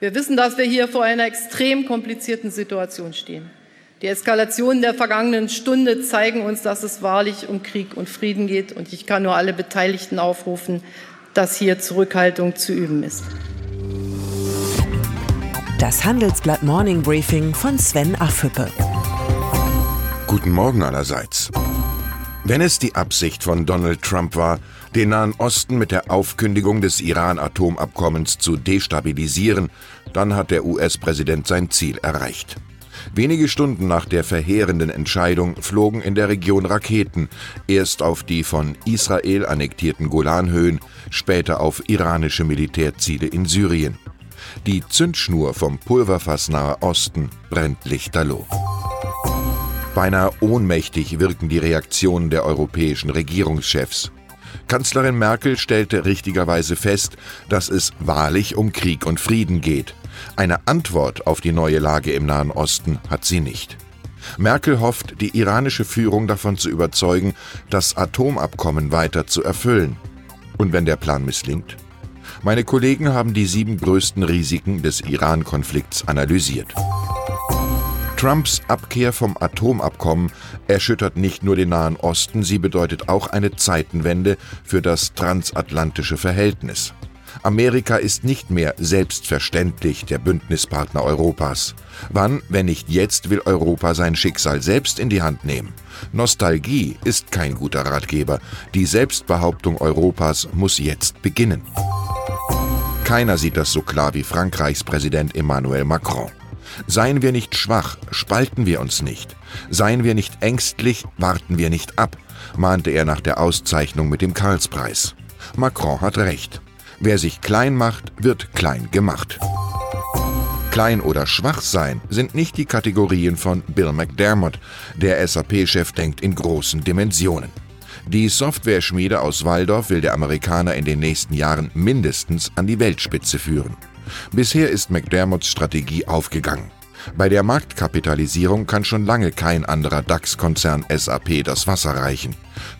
Wir wissen, dass wir hier vor einer extrem komplizierten Situation stehen. Die Eskalationen der vergangenen Stunde zeigen uns, dass es wahrlich um Krieg und Frieden geht. Und ich kann nur alle Beteiligten aufrufen, dass hier Zurückhaltung zu üben ist. Das Handelsblatt Morning Briefing von Sven Affüppe. Guten Morgen allerseits. Wenn es die Absicht von Donald Trump war, den Nahen Osten mit der Aufkündigung des Iran-Atomabkommens zu destabilisieren, dann hat der US-Präsident sein Ziel erreicht. Wenige Stunden nach der verheerenden Entscheidung flogen in der Region Raketen, erst auf die von Israel annektierten Golanhöhen, später auf iranische Militärziele in Syrien. Die Zündschnur vom Pulverfass Nahe Osten brennt lichterloh. Beinahe ohnmächtig wirken die Reaktionen der europäischen Regierungschefs. Kanzlerin Merkel stellte richtigerweise fest, dass es wahrlich um Krieg und Frieden geht. Eine Antwort auf die neue Lage im Nahen Osten hat sie nicht. Merkel hofft, die iranische Führung davon zu überzeugen, das Atomabkommen weiter zu erfüllen. Und wenn der Plan misslingt? Meine Kollegen haben die sieben größten Risiken des Iran-Konflikts analysiert. Trumps Abkehr vom Atomabkommen erschüttert nicht nur den Nahen Osten, sie bedeutet auch eine Zeitenwende für das transatlantische Verhältnis. Amerika ist nicht mehr selbstverständlich der Bündnispartner Europas. Wann, wenn nicht jetzt, will Europa sein Schicksal selbst in die Hand nehmen? Nostalgie ist kein guter Ratgeber. Die Selbstbehauptung Europas muss jetzt beginnen. Keiner sieht das so klar wie Frankreichs Präsident Emmanuel Macron. Seien wir nicht schwach, spalten wir uns nicht. Seien wir nicht ängstlich, warten wir nicht ab, mahnte er nach der Auszeichnung mit dem Karlspreis. Macron hat recht. Wer sich klein macht, wird klein gemacht. Klein oder schwach sein sind nicht die Kategorien von Bill McDermott. Der SAP-Chef denkt in großen Dimensionen. Die Software-Schmiede aus Waldorf will der Amerikaner in den nächsten Jahren mindestens an die Weltspitze führen. Bisher ist McDermotts Strategie aufgegangen. Bei der Marktkapitalisierung kann schon lange kein anderer DAX-Konzern SAP das Wasser reichen.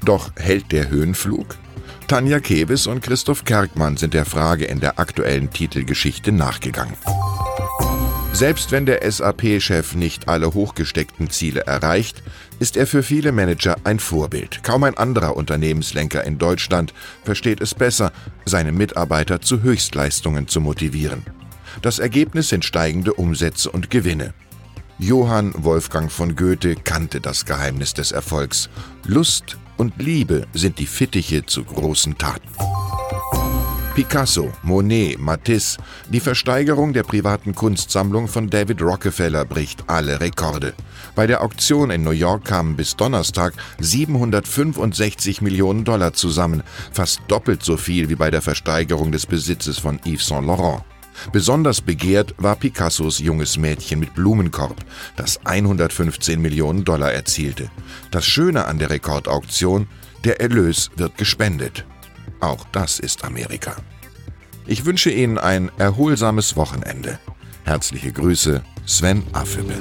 Doch hält der Höhenflug? Tanja Kewis und Christoph Kerkmann sind der Frage in der aktuellen Titelgeschichte nachgegangen. Selbst wenn der SAP-Chef nicht alle hochgesteckten Ziele erreicht, ist er für viele Manager ein Vorbild. Kaum ein anderer Unternehmenslenker in Deutschland versteht es besser, seine Mitarbeiter zu Höchstleistungen zu motivieren. Das Ergebnis sind steigende Umsätze und Gewinne. Johann Wolfgang von Goethe kannte das Geheimnis des Erfolgs. Lust und Liebe sind die Fittiche zu großen Taten. Picasso, Monet, Matisse, die Versteigerung der privaten Kunstsammlung von David Rockefeller bricht alle Rekorde. Bei der Auktion in New York kamen bis Donnerstag 765 Millionen Dollar zusammen, fast doppelt so viel wie bei der Versteigerung des Besitzes von Yves Saint Laurent. Besonders begehrt war Picassos junges Mädchen mit Blumenkorb, das 115 Millionen Dollar erzielte. Das Schöne an der Rekordauktion, der Erlös wird gespendet. Auch das ist Amerika. Ich wünsche Ihnen ein erholsames Wochenende. Herzliche Grüße, Sven Affebe.